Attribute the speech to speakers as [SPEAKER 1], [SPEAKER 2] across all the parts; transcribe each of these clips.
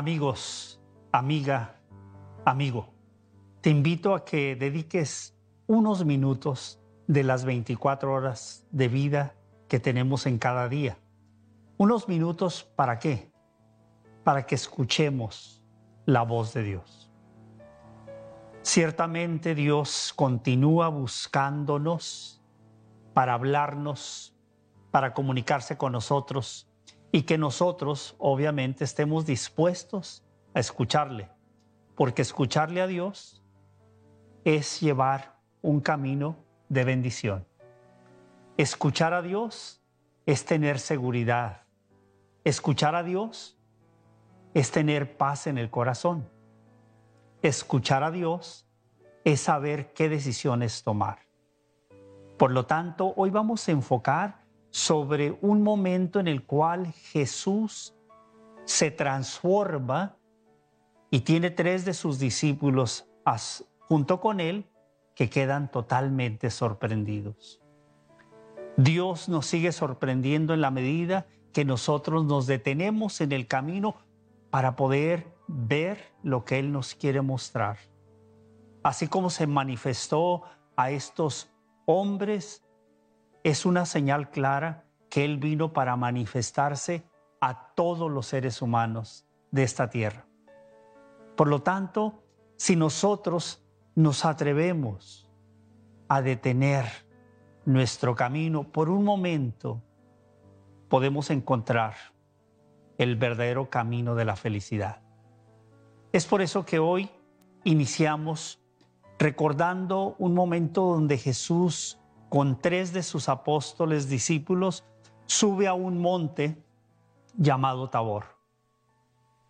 [SPEAKER 1] Amigos, amiga, amigo, te invito a que dediques unos minutos de las 24 horas de vida que tenemos en cada día. Unos minutos para qué? Para que escuchemos la voz de Dios. Ciertamente Dios continúa buscándonos para hablarnos, para comunicarse con nosotros y que nosotros obviamente estemos dispuestos a escucharle, porque escucharle a Dios es llevar un camino de bendición. Escuchar a Dios es tener seguridad. Escuchar a Dios es tener paz en el corazón. Escuchar a Dios es saber qué decisiones tomar. Por lo tanto, hoy vamos a enfocar sobre un momento en el cual Jesús se transforma y tiene tres de sus discípulos junto con él que quedan totalmente sorprendidos. Dios nos sigue sorprendiendo en la medida que nosotros nos detenemos en el camino para poder ver lo que Él nos quiere mostrar. Así como se manifestó a estos hombres es una señal clara que Él vino para manifestarse a todos los seres humanos de esta tierra. Por lo tanto, si nosotros nos atrevemos a detener nuestro camino por un momento, podemos encontrar el verdadero camino de la felicidad. Es por eso que hoy iniciamos recordando un momento donde Jesús con tres de sus apóstoles discípulos, sube a un monte llamado Tabor.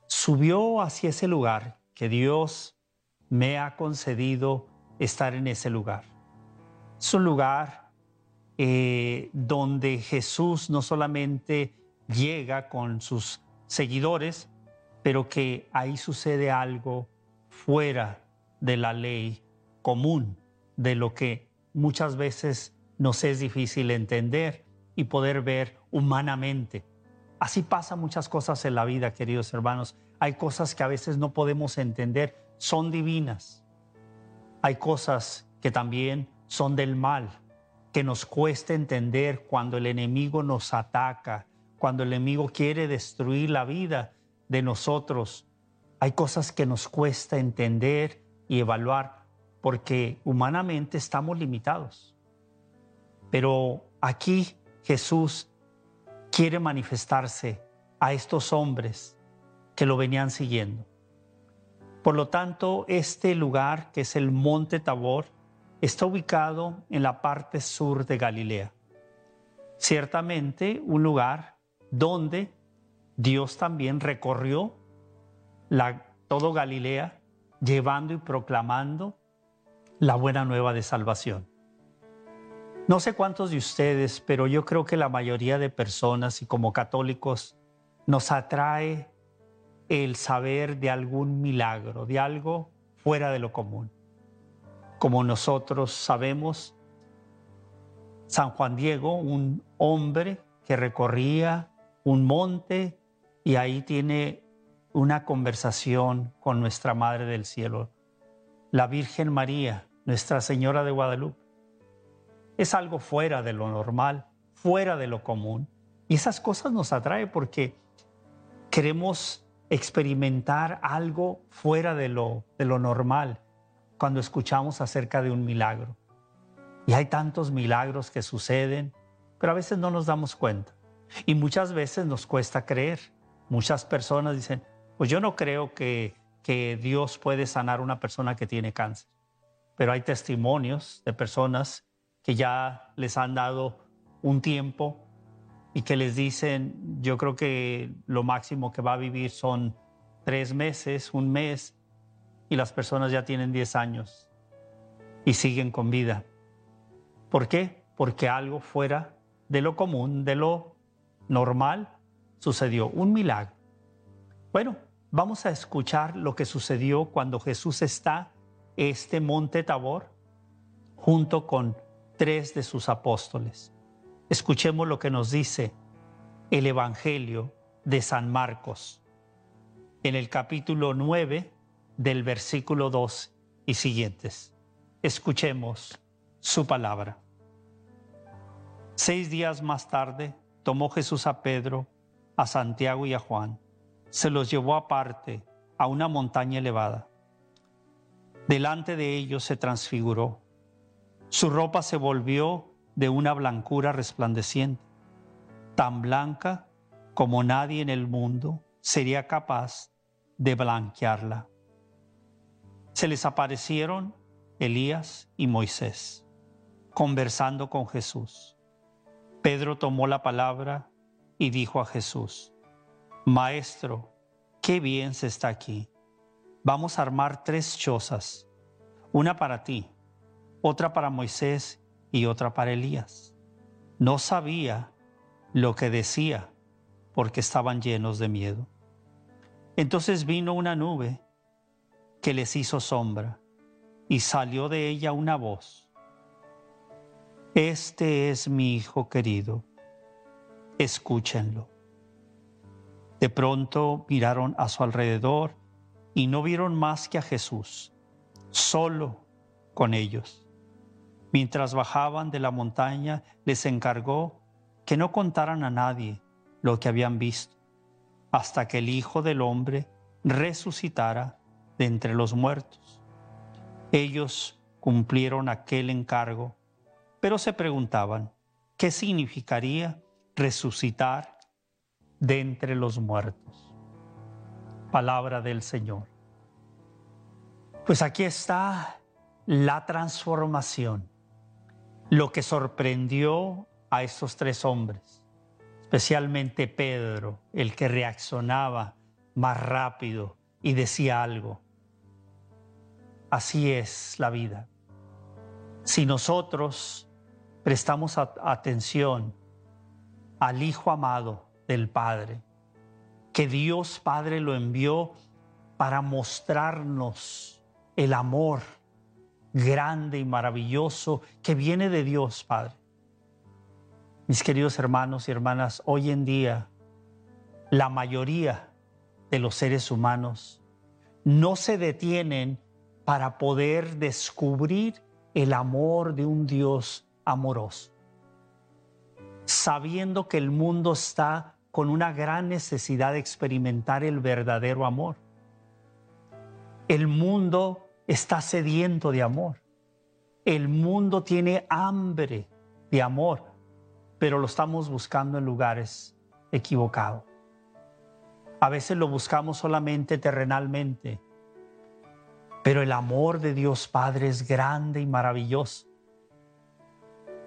[SPEAKER 1] Subió hacia ese lugar que Dios me ha concedido estar en ese lugar. Es un lugar eh, donde Jesús no solamente llega con sus seguidores, pero que ahí sucede algo fuera de la ley común, de lo que muchas veces nos es difícil entender y poder ver humanamente. Así pasa muchas cosas en la vida, queridos hermanos. Hay cosas que a veces no podemos entender, son divinas. Hay cosas que también son del mal, que nos cuesta entender cuando el enemigo nos ataca, cuando el enemigo quiere destruir la vida de nosotros. Hay cosas que nos cuesta entender y evaluar porque humanamente estamos limitados. Pero aquí Jesús quiere manifestarse a estos hombres que lo venían siguiendo. Por lo tanto, este lugar, que es el Monte Tabor, está ubicado en la parte sur de Galilea. Ciertamente un lugar donde Dios también recorrió la, todo Galilea, llevando y proclamando la buena nueva de salvación. No sé cuántos de ustedes, pero yo creo que la mayoría de personas y como católicos nos atrae el saber de algún milagro, de algo fuera de lo común. Como nosotros sabemos, San Juan Diego, un hombre que recorría un monte y ahí tiene una conversación con nuestra Madre del Cielo, la Virgen María, nuestra Señora de Guadalupe. Es algo fuera de lo normal, fuera de lo común. Y esas cosas nos atraen porque queremos experimentar algo fuera de lo, de lo normal cuando escuchamos acerca de un milagro. Y hay tantos milagros que suceden, pero a veces no nos damos cuenta. Y muchas veces nos cuesta creer. Muchas personas dicen, pues yo no creo que, que Dios puede sanar a una persona que tiene cáncer pero hay testimonios de personas que ya les han dado un tiempo y que les dicen, yo creo que lo máximo que va a vivir son tres meses, un mes, y las personas ya tienen 10 años y siguen con vida. ¿Por qué? Porque algo fuera de lo común, de lo normal, sucedió, un milagro. Bueno, vamos a escuchar lo que sucedió cuando Jesús está este monte Tabor junto con tres de sus apóstoles. Escuchemos lo que nos dice el Evangelio de San Marcos en el capítulo 9 del versículo 2 y siguientes. Escuchemos su palabra. Seis días más tarde tomó Jesús a Pedro, a Santiago y a Juan. Se los llevó aparte a una montaña elevada. Delante de ellos se transfiguró. Su ropa se volvió de una blancura resplandeciente, tan blanca como nadie en el mundo sería capaz de blanquearla. Se les aparecieron Elías y Moisés, conversando con Jesús. Pedro tomó la palabra y dijo a Jesús, Maestro, qué bien se está aquí. Vamos a armar tres chozas, una para ti, otra para Moisés y otra para Elías. No sabía lo que decía porque estaban llenos de miedo. Entonces vino una nube que les hizo sombra y salió de ella una voz. Este es mi Hijo querido, escúchenlo. De pronto miraron a su alrededor y no vieron más que a Jesús, solo con ellos. Mientras bajaban de la montaña, les encargó que no contaran a nadie lo que habían visto, hasta que el Hijo del Hombre resucitara de entre los muertos. Ellos cumplieron aquel encargo, pero se preguntaban, ¿qué significaría resucitar de entre los muertos? Palabra del Señor. Pues aquí está la transformación lo que sorprendió a estos tres hombres, especialmente Pedro, el que reaccionaba más rápido y decía algo. Así es la vida. Si nosotros prestamos atención al Hijo amado del Padre, que Dios Padre lo envió para mostrarnos el amor grande y maravilloso que viene de Dios, Padre. Mis queridos hermanos y hermanas, hoy en día la mayoría de los seres humanos no se detienen para poder descubrir el amor de un Dios amoroso, sabiendo que el mundo está con una gran necesidad de experimentar el verdadero amor. El mundo está sediento de amor. El mundo tiene hambre de amor, pero lo estamos buscando en lugares equivocados. A veces lo buscamos solamente terrenalmente, pero el amor de Dios Padre es grande y maravilloso.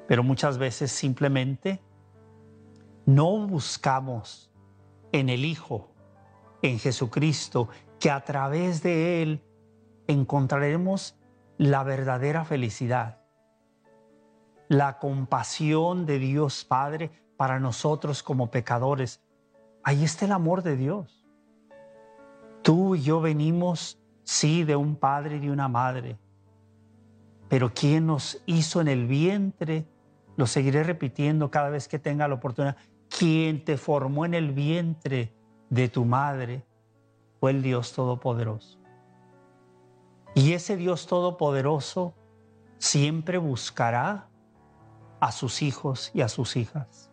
[SPEAKER 1] Pero muchas veces simplemente no buscamos en el Hijo, en Jesucristo, que a través de Él encontraremos la verdadera felicidad, la compasión de Dios Padre para nosotros como pecadores. Ahí está el amor de Dios. Tú y yo venimos, sí, de un padre y de una madre, pero quien nos hizo en el vientre, lo seguiré repitiendo cada vez que tenga la oportunidad, quien te formó en el vientre de tu madre fue el Dios Todopoderoso. Y ese Dios Todopoderoso siempre buscará a sus hijos y a sus hijas.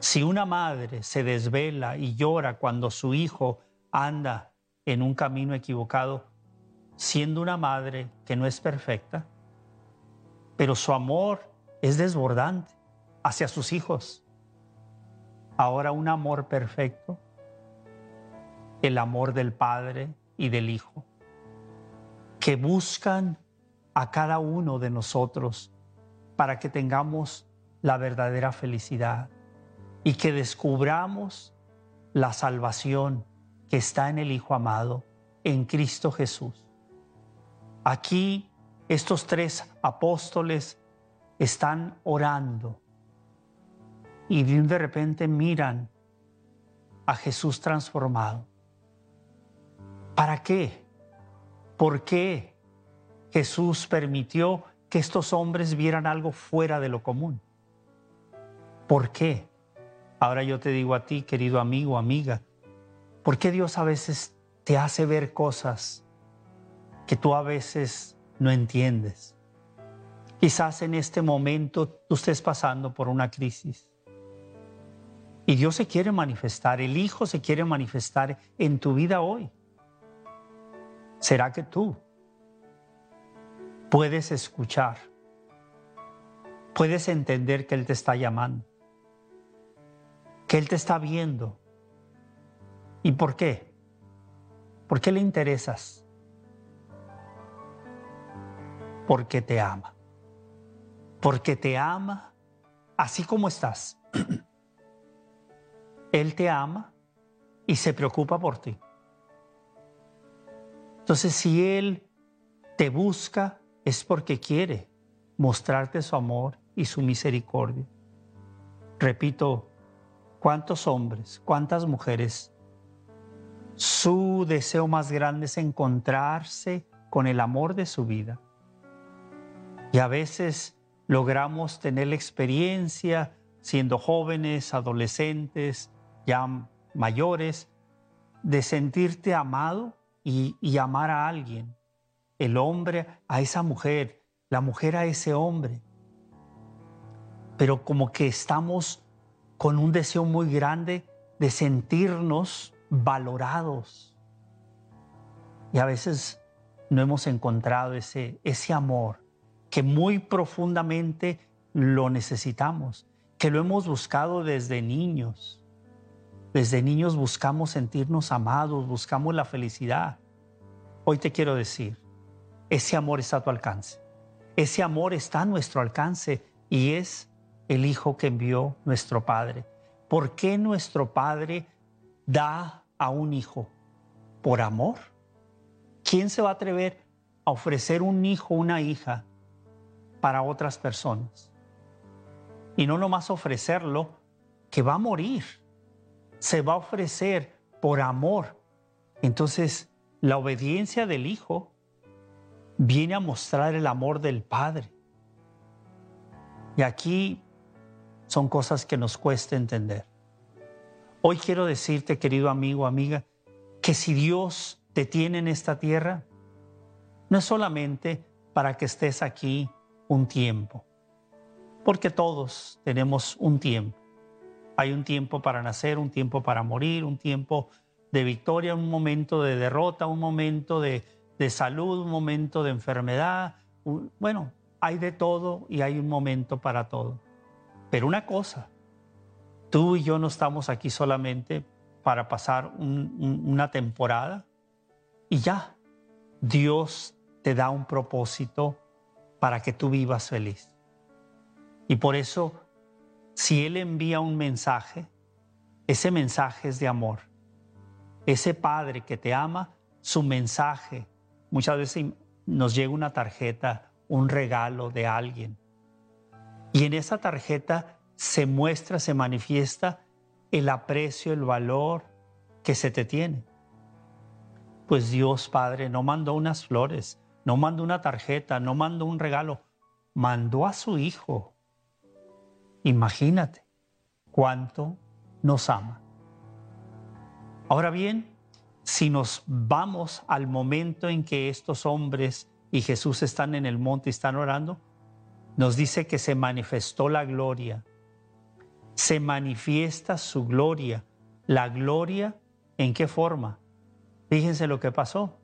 [SPEAKER 1] Si una madre se desvela y llora cuando su hijo anda en un camino equivocado, siendo una madre que no es perfecta, pero su amor es desbordante hacia sus hijos. Ahora un amor perfecto, el amor del Padre y del Hijo que buscan a cada uno de nosotros para que tengamos la verdadera felicidad y que descubramos la salvación que está en el Hijo amado, en Cristo Jesús. Aquí estos tres apóstoles están orando y de repente miran a Jesús transformado. ¿Para qué? ¿Por qué Jesús permitió que estos hombres vieran algo fuera de lo común? ¿Por qué? Ahora yo te digo a ti, querido amigo, amiga, ¿por qué Dios a veces te hace ver cosas que tú a veces no entiendes? Quizás en este momento tú estés pasando por una crisis. Y Dios se quiere manifestar, el Hijo se quiere manifestar en tu vida hoy. ¿Será que tú puedes escuchar? Puedes entender que Él te está llamando, que Él te está viendo. ¿Y por qué? ¿Por qué le interesas? Porque te ama. Porque te ama así como estás. Él te ama y se preocupa por ti. Entonces, si Él te busca, es porque quiere mostrarte su amor y su misericordia. Repito, ¿cuántos hombres, cuántas mujeres, su deseo más grande es encontrarse con el amor de su vida? Y a veces logramos tener la experiencia siendo jóvenes, adolescentes, ya mayores, de sentirte amado y, amar a alguien. El hombre a esa mujer, la mujer a ese hombre. Pero como que estamos con un deseo muy grande de sentirnos valorados. Y a veces no hemos encontrado ese, ese amor que muy profundamente lo necesitamos, que lo hemos buscado desde niños. Desde niños buscamos sentirnos amados, buscamos la felicidad. Hoy te quiero decir, ese amor está a tu alcance. Ese amor está a nuestro alcance y es el Hijo que envió nuestro Padre. ¿Por qué nuestro Padre da a un hijo? ¿Por amor? ¿Quién se va a atrever a ofrecer un hijo, una hija para otras personas? Y no nomás ofrecerlo, que va a morir se va a ofrecer por amor. Entonces, la obediencia del Hijo viene a mostrar el amor del Padre. Y aquí son cosas que nos cuesta entender. Hoy quiero decirte, querido amigo, amiga, que si Dios te tiene en esta tierra, no es solamente para que estés aquí un tiempo, porque todos tenemos un tiempo. Hay un tiempo para nacer, un tiempo para morir, un tiempo de victoria, un momento de derrota, un momento de, salud, un momento de enfermedad. bueno, hay de todo y hay un momento para todo. Pero una cosa, tú y yo no estamos aquí solamente para pasar una temporada y ya. Dios te da un propósito para que tú vivas feliz. Y por eso si Él envía un mensaje, ese mensaje es de amor. Ese Padre que te ama, su mensaje, muchas veces nos llega una tarjeta, un regalo de alguien. Y en esa tarjeta se muestra, se manifiesta el aprecio, el valor que se te tiene. Pues Dios Padre no mandó unas flores, no mandó una tarjeta, no mandó un regalo, mandó a su Hijo Imagínate cuánto nos ama. Ahora bien, si nos vamos al momento en que estos hombres y Jesús están en el monte y están orando, nos dice que se manifestó la gloria. Se manifiesta su gloria. La gloria, ¿en qué forma? Fíjense lo que pasó.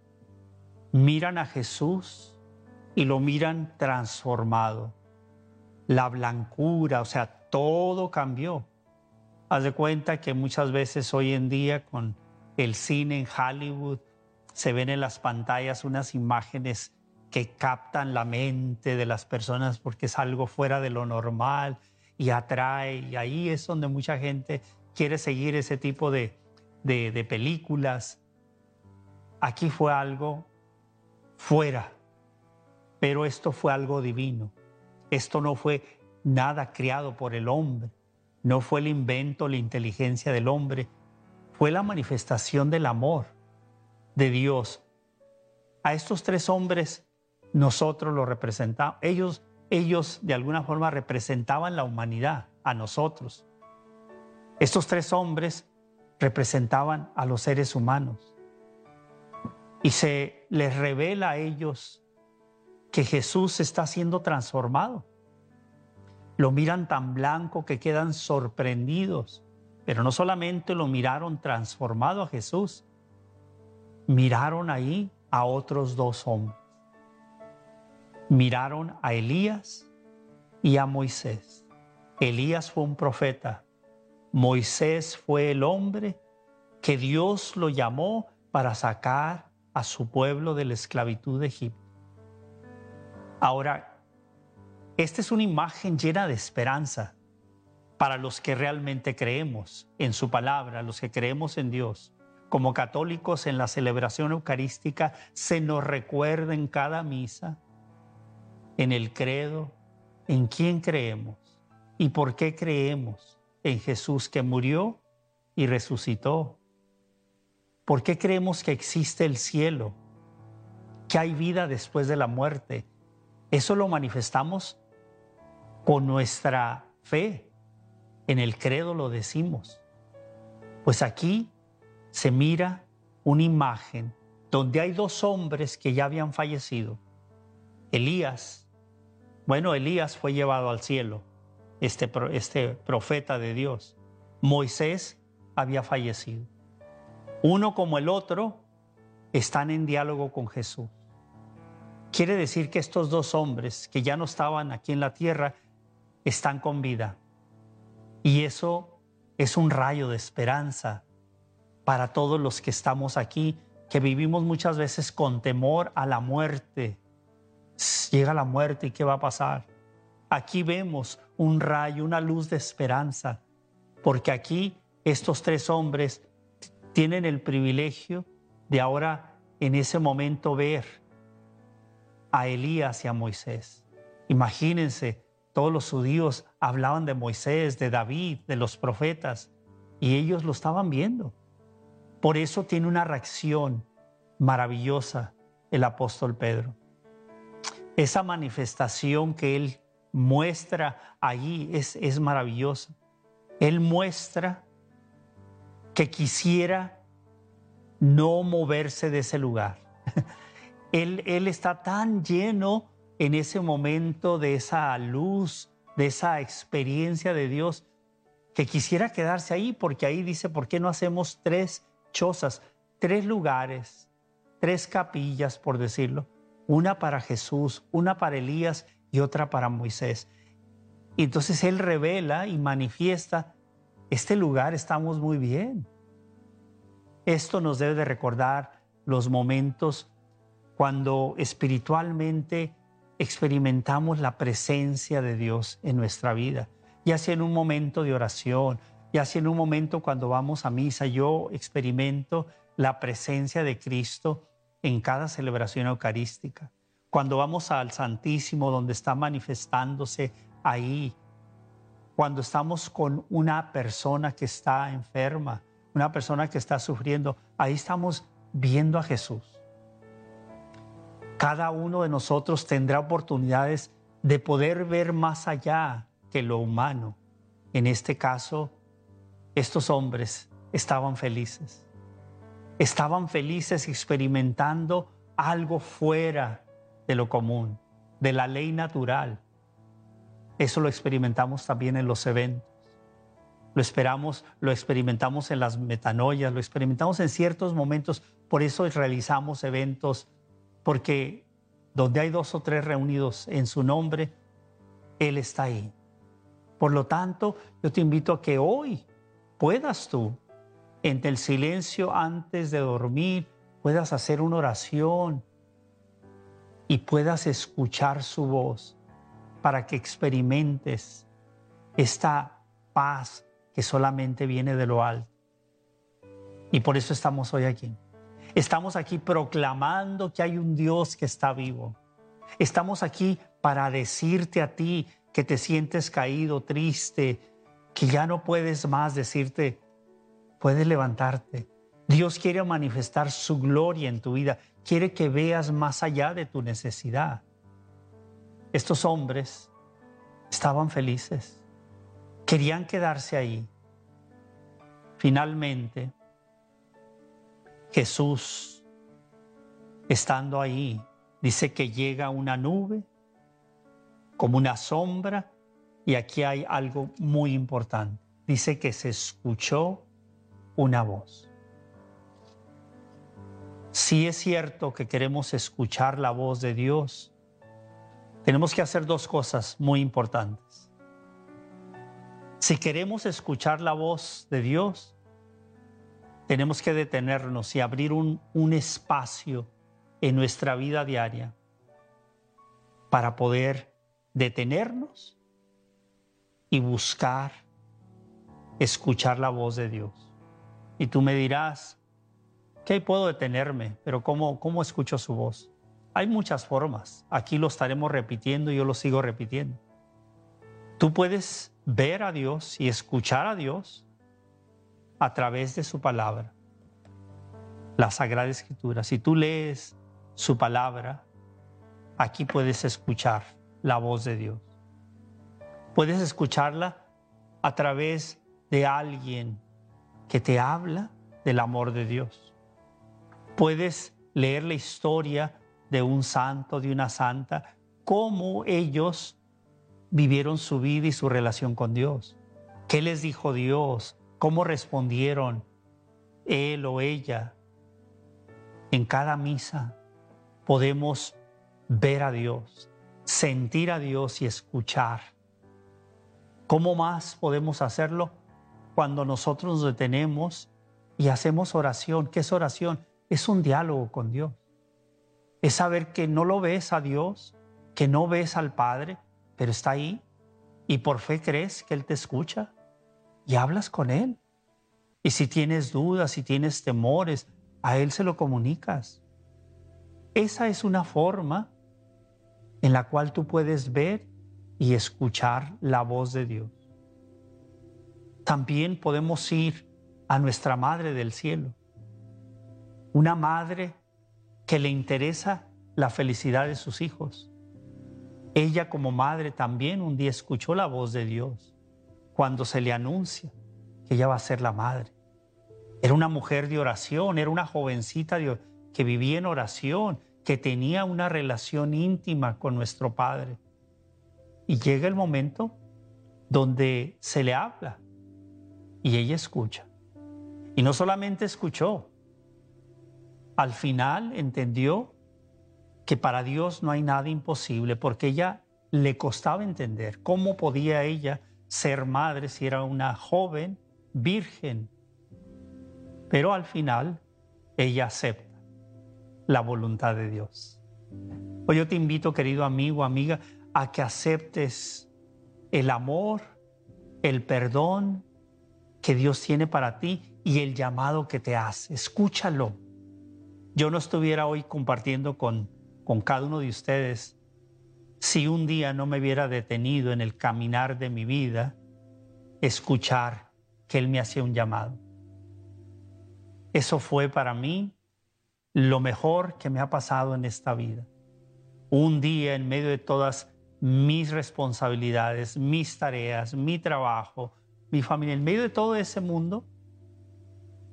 [SPEAKER 1] Miran a Jesús y lo miran transformado la blancura, o sea, todo cambió. Haz de cuenta que muchas veces hoy en día con el cine en Hollywood se ven en las pantallas unas imágenes que captan la mente de las personas porque es algo fuera de lo normal y atrae. Y ahí es donde mucha gente quiere seguir ese tipo de, de, películas. Aquí fue algo fuera, pero esto fue algo divino. Esto no fue nada creado por el hombre, no fue el invento, la inteligencia del hombre, fue la manifestación del amor de Dios. A estos tres hombres nosotros los representamos, ellos, ellos de alguna forma representaban la humanidad, a nosotros. Estos tres hombres representaban a los seres humanos. Y se les revela a ellos que Jesús está siendo transformado. Lo miran tan blanco que quedan sorprendidos, pero no solamente lo miraron transformado a Jesús, miraron ahí a otros dos hombres. Miraron a Elías y a Moisés. Elías fue un profeta, Moisés fue el hombre que Dios lo llamó para sacar a su pueblo de la esclavitud de Egipto. Ahora, esta es una imagen llena de esperanza para los que realmente creemos en su palabra, los que creemos en Dios. Como católicos en la celebración eucarística se nos recuerda en cada misa, en el credo, en quién creemos y por qué creemos en Jesús que murió y resucitó. ¿Por qué creemos que existe el cielo? Que hay vida después de la muerte. Eso lo manifestamos con nuestra fe. En el credo lo decimos. Pues aquí se mira una imagen donde hay dos hombres que ya habían fallecido. Elías, bueno, Elías fue llevado al cielo este, este profeta de Dios. Moisés había fallecido. Uno como el otro están en diálogo con Jesús. Quiere decir que estos dos hombres que ya no estaban aquí en la tierra están con vida. Y eso es un rayo de esperanza para todos los que estamos aquí, que vivimos muchas veces con temor a la muerte. Llega la muerte y ¿qué va a pasar? Aquí vemos un rayo, una luz de esperanza, porque aquí estos tres hombres tienen el privilegio de ahora en ese momento ver a Elías y a Moisés. Imagínense, todos los judíos hablaban de Moisés, de David, de los profetas, y ellos lo estaban viendo. Por eso tiene una reacción maravillosa el apóstol Pedro. Esa manifestación que él muestra allí es, es maravilloso. Él muestra que quisiera no moverse de ese lugar. él, está tan lleno en ese momento de esa luz, de esa experiencia de Dios, que quisiera quedarse ahí, porque ahí dice, ¿por qué no hacemos tres chozas, tres lugares, tres capillas, por decirlo? Una para Jesús, una para Elías y otra para Moisés. Y entonces Él revela y manifiesta, este lugar estamos muy bien. Esto nos debe de recordar los momentos cuando espiritualmente experimentamos la presencia de Dios en nuestra vida, ya sea en un momento de oración, ya sea en un momento cuando vamos a misa, yo experimento la presencia de Cristo en cada celebración eucarística cuando vamos al Santísimo, donde está manifestándose ahí, cuando estamos con una persona que está enferma, una persona que está sufriendo, ahí estamos viendo a Jesús. Cada uno de nosotros tendrá oportunidades de poder ver más allá que lo humano. En este caso, estos hombres estaban felices. Estaban felices experimentando algo fuera de lo común, de la ley natural. Eso lo experimentamos también en los eventos. Lo esperamos, lo experimentamos en las metanoias, lo experimentamos en ciertos momentos, por eso realizamos eventos, porque donde hay dos o tres reunidos en su nombre, Él está ahí. Por lo tanto, yo te invito a que hoy puedas tú, en el silencio antes de dormir, puedas hacer una oración, y puedas escuchar su voz para que experimentes esta paz que solamente viene de lo alto. Y por eso estamos hoy aquí. Estamos aquí proclamando que hay un Dios que está vivo. Estamos aquí para decirte a ti que te sientes caído, triste, que ya no puedes más decirte, puedes levantarte. Dios quiere manifestar su gloria en tu vida, quiere que veas más allá de tu necesidad. Estos hombres estaban felices, querían quedarse ahí. Finalmente, Jesús, estando ahí, dice que llega una nube como una sombra y aquí hay algo muy importante. Dice que se escuchó una voz. Si es cierto que queremos escuchar la voz de Dios, tenemos que hacer dos cosas muy importantes. Si queremos escuchar la voz de Dios, tenemos que detenernos y abrir un, un espacio en nuestra vida diaria para poder detenernos y buscar escuchar la voz de Dios. Y tú me dirás, ¿qué puedo detenerme? Pero ¿cómo, cómo escucho su voz? Hay muchas formas. Aquí lo estaremos repitiendo y yo lo sigo repitiendo. Tú puedes ver a Dios y escuchar a Dios a través de su palabra, la Sagrada Escritura. Si tú lees su palabra, aquí puedes escuchar la voz de Dios. Puedes escucharla a través de alguien que te habla del amor de Dios. Puedes leer la historia de un santo, de una santa, cómo ellos vivieron su vida y su relación con Dios. ¿Qué les dijo Dios? ¿Cómo respondieron él o ella? En cada misa podemos ver a Dios, sentir a Dios y escuchar ¿Cómo más podemos hacerlo? Cuando nosotros nos detenemos y hacemos oración. ¿Qué es oración? Es un diálogo con Dios. Es saber que no lo ves a Dios, que no ves al Padre, pero está ahí y por fe crees que Él te escucha y hablas con Él. Y si tienes dudas, si tienes temores, a Él se lo comunicas. Esa es una forma en la cual tú puedes ver y escuchar la voz de Dios. También podemos ir a nuestra Madre del Cielo, una madre que le interesa la felicidad de sus hijos. Ella como madre también un día escuchó la voz de Dios cuando se le anuncia que ella va a ser la madre. Era una mujer de oración, era una jovencita que vivía en oración, que tenía una relación íntima con nuestro Padre. Y llega el momento donde se le habla y ella escucha. Y no solamente escuchó, al final entendió que para Dios no hay nada imposible, porque ella le costaba entender cómo podía ella ser madre si era una joven virgen. Pero al final ella acepta la voluntad de Dios. Hoy yo te invito, querido amigo, amiga, a que aceptes el amor, el perdón que Dios tiene para ti y el llamado que te hace. Escúchalo. Yo no estuviera hoy compartiendo con, con cada uno de ustedes si un día no me hubiera detenido en el caminar de mi vida, escuchar que Él me hacía un llamado. Eso fue para mí lo mejor que me ha pasado en esta vida. Un día en medio de todas mis responsabilidades, mis tareas, mi trabajo, mi familia. En medio de todo ese mundo,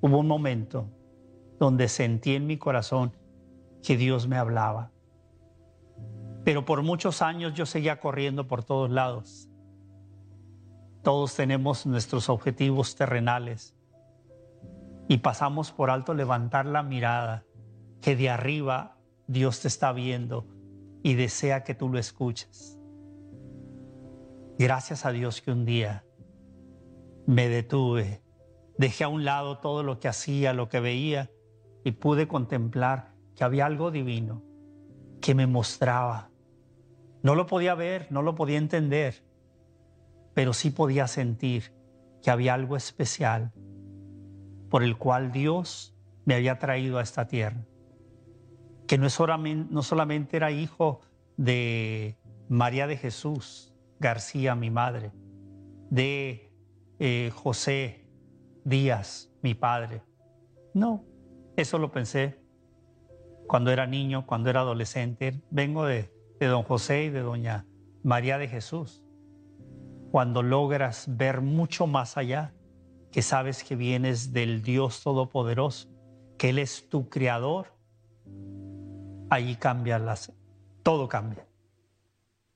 [SPEAKER 1] hubo un momento donde sentí en mi corazón que Dios me hablaba. Pero por muchos años yo seguía corriendo por todos lados. Todos tenemos nuestros objetivos terrenales y pasamos por alto levantar la mirada, que de arriba Dios te está viendo y desea que tú lo escuches. Gracias a Dios que un día me detuve, dejé a un lado todo lo que hacía, lo que veía y pude contemplar que había algo divino, que me mostraba. No lo podía ver, no lo podía entender, pero sí podía sentir que había algo especial por el cual Dios me había traído a esta tierra. Que no, solamente, no solamente era hijo de María de Jesús García, mi madre, de eh, José Díaz, mi padre. No, eso lo pensé cuando era niño, cuando era adolescente. Vengo de, don José y de doña María de Jesús. Cuando logras ver mucho más allá, que sabes que vienes del Dios Todopoderoso, que Él es tu creador, allí cambia las, todo cambia,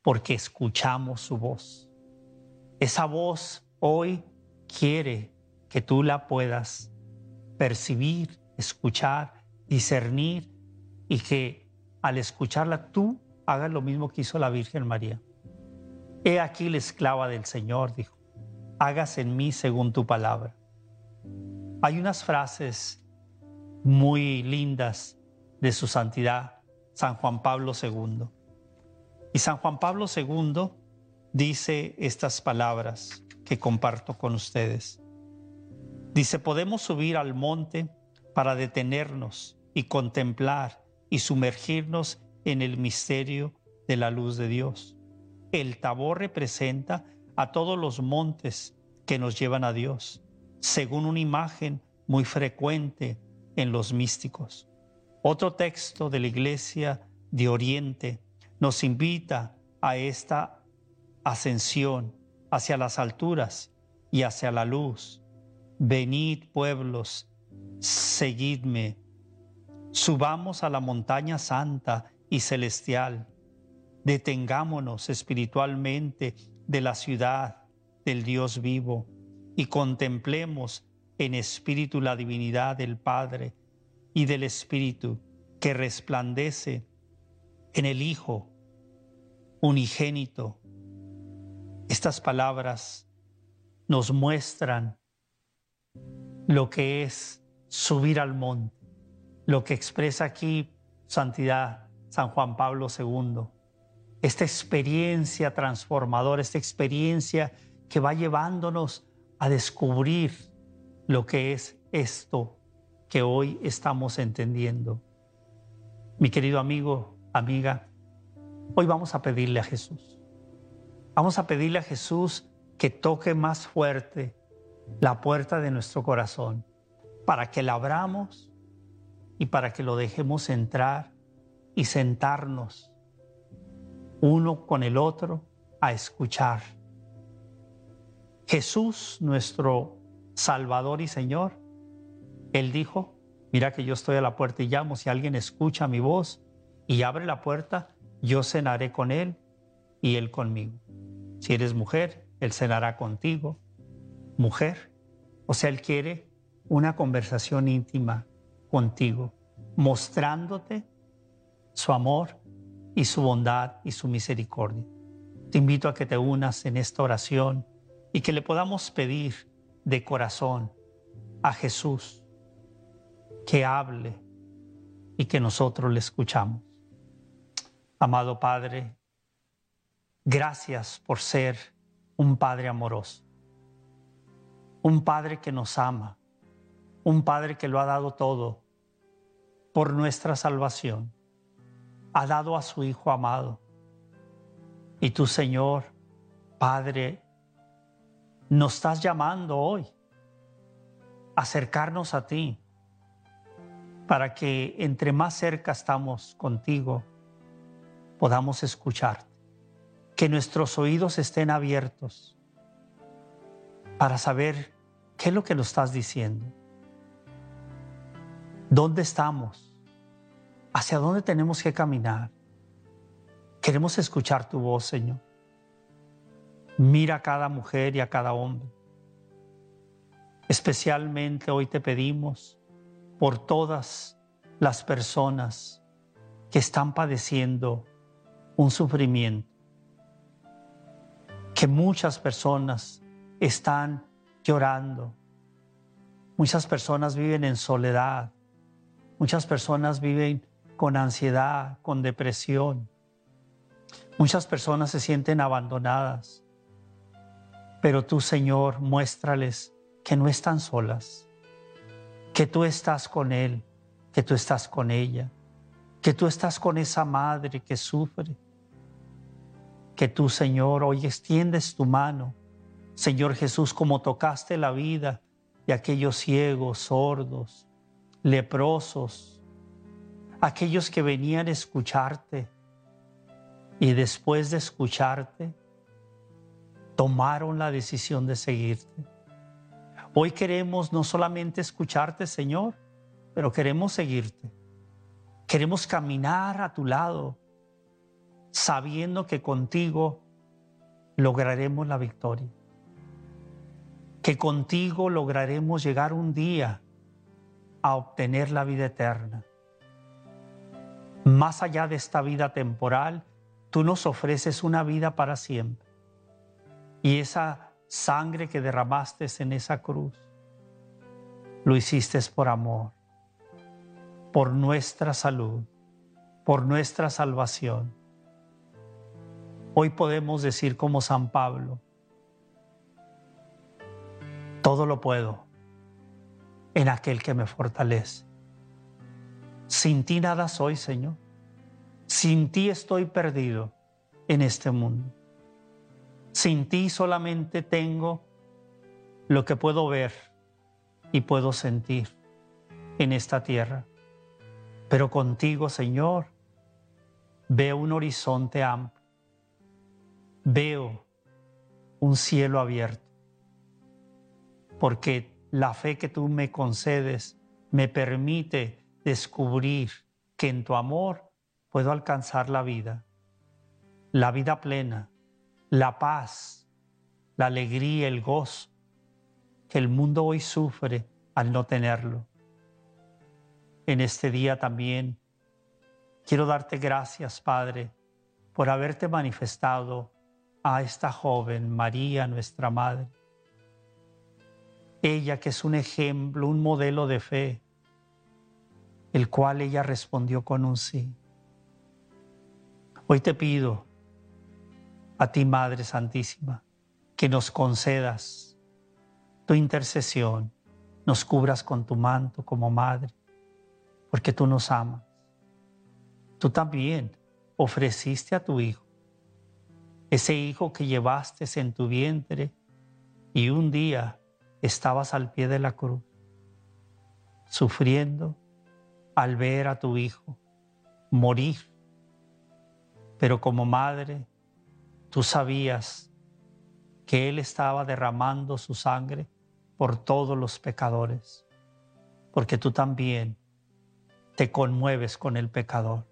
[SPEAKER 1] porque escuchamos su voz. Esa voz hoy quiere que tú la puedas percibir, escuchar, discernir y que al escucharla tú hagas lo mismo que hizo la Virgen María. He aquí la esclava del Señor, dijo hagas en mí según tu palabra. Hay unas frases muy lindas de su santidad, San Juan Pablo II. Y San Juan Pablo II dice estas palabras que comparto con ustedes. Dice, podemos subir al monte para detenernos y contemplar y sumergirnos en el misterio de la luz de Dios. El tabor representa a todos los montes que nos llevan a Dios, según una imagen muy frecuente en los místicos. Otro texto de la Iglesia de Oriente nos invita a esta ascensión hacia las alturas y hacia la luz. Venid pueblos, seguidme. Subamos a la montaña santa y celestial. Detengámonos espiritualmente de la ciudad del Dios vivo y contemplemos en espíritu la divinidad del Padre y del Espíritu que resplandece en el Hijo unigénito. Estas palabras nos muestran lo que es subir al monte, lo que expresa aquí Santidad San Juan Pablo II esta experiencia transformadora, esta experiencia que va llevándonos a descubrir lo que es esto que hoy estamos entendiendo. Mi querido amigo, amiga, hoy vamos a pedirle a Jesús. Vamos a pedirle a Jesús que toque más fuerte la puerta de nuestro corazón para que la abramos y para que lo dejemos entrar y sentarnos uno con el otro a escuchar. Jesús, nuestro Salvador y Señor, Él dijo, mira que yo estoy a la puerta y llamo, si alguien escucha mi voz y abre la puerta, yo cenaré con Él y Él conmigo. Si eres mujer, Él cenará contigo. Mujer, o sea, Él quiere una conversación íntima contigo, mostrándote su amor y su bondad y su misericordia. Te invito a que te unas en esta oración y que le podamos pedir de corazón a Jesús que hable y que nosotros le escuchamos. Amado Padre, gracias por ser un Padre amoroso, un Padre que nos ama, un Padre que lo ha dado todo por nuestra salvación ha dado a su Hijo amado. Y tu Señor, Padre, nos estás llamando hoy a acercarnos a ti para que entre más cerca estamos contigo, podamos escucharte. Que nuestros oídos estén abiertos para saber qué es lo que nos estás diciendo. ¿Dónde estamos? ¿Hacia dónde tenemos que caminar? Queremos escuchar tu voz, Señor. Mira a cada mujer y a cada hombre. Especialmente hoy te pedimos por todas las personas que están padeciendo un sufrimiento, que muchas personas están llorando, muchas personas viven en soledad, muchas personas viven con ansiedad, con depresión. Muchas personas se sienten abandonadas, pero tú, Señor, muéstrales que no están solas, que tú estás con Él, que tú estás con ella, que tú estás con esa madre que sufre, que tú, Señor, hoy extiendes tu mano, Señor Jesús, como tocaste la vida de aquellos ciegos, sordos, leprosos, aquellos que venían a escucharte y después de escucharte tomaron la decisión de seguirte. Hoy queremos no solamente escucharte, Señor, pero queremos seguirte. Queremos caminar a tu lado, sabiendo que contigo lograremos la victoria. Que contigo lograremos llegar un día a obtener la vida eterna. Más allá de esta vida temporal, tú nos ofreces una vida para siempre. Y esa sangre que derramaste en esa cruz, lo hiciste por amor, por nuestra salud, por nuestra salvación. Hoy podemos decir como San Pablo, todo lo puedo en aquel que me fortalece. Sin ti nada soy, Señor. Sin ti estoy perdido en este mundo. Sin ti solamente tengo lo que puedo ver y puedo sentir en esta tierra. Pero contigo, Señor, veo un horizonte amplio. Veo un cielo abierto. Porque la fe que tú me concedes me permite descubrir que en tu amor puedo alcanzar la vida, la vida plena, la paz, la alegría, el gozo que el mundo hoy sufre al no tenerlo. En este día también quiero darte gracias, Padre, por haberte manifestado a esta joven, María, nuestra Madre ella que es un ejemplo, un modelo de fe, el cual ella respondió con un sí. Hoy te pido a ti, Madre Santísima, que nos concedas tu intercesión, nos cubras con tu manto como Madre, porque tú nos amas. Tú también ofreciste a tu Hijo, ese Hijo que llevaste en tu vientre y un día estabas al pie de la cruz, sufriendo al ver a tu hijo morir. Pero como madre, tú sabías que Él estaba derramando su sangre por todos los pecadores, porque tú también te conmueves con el pecador.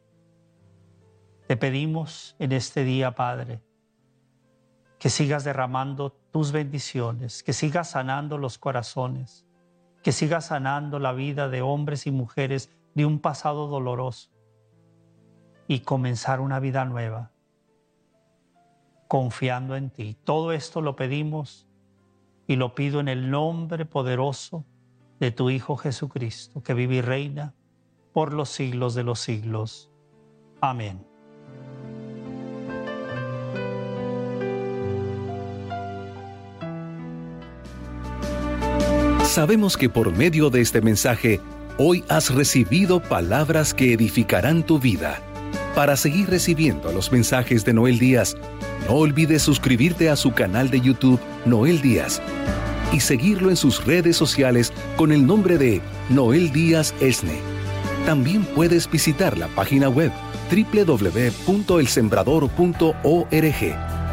[SPEAKER 1] Te pedimos en este día, Padre, que sigas derramando tus bendiciones, que sigas sanando los corazones, que sigas sanando la vida de hombres y mujeres de un pasado doloroso y comenzar una vida nueva, confiando en ti. Todo esto lo pedimos y lo pido en el nombre poderoso de tu Hijo Jesucristo, que vive y reina por los siglos de los siglos. Amén.
[SPEAKER 2] Sabemos que por medio de este mensaje, hoy has recibido palabras que edificarán tu vida. Para seguir recibiendo los mensajes de Noel Díaz, no olvides suscribirte a su canal de YouTube Noel Díaz y seguirlo en sus redes sociales con el nombre de Noel Díaz Esne. También puedes visitar la página web www.elsembrador.org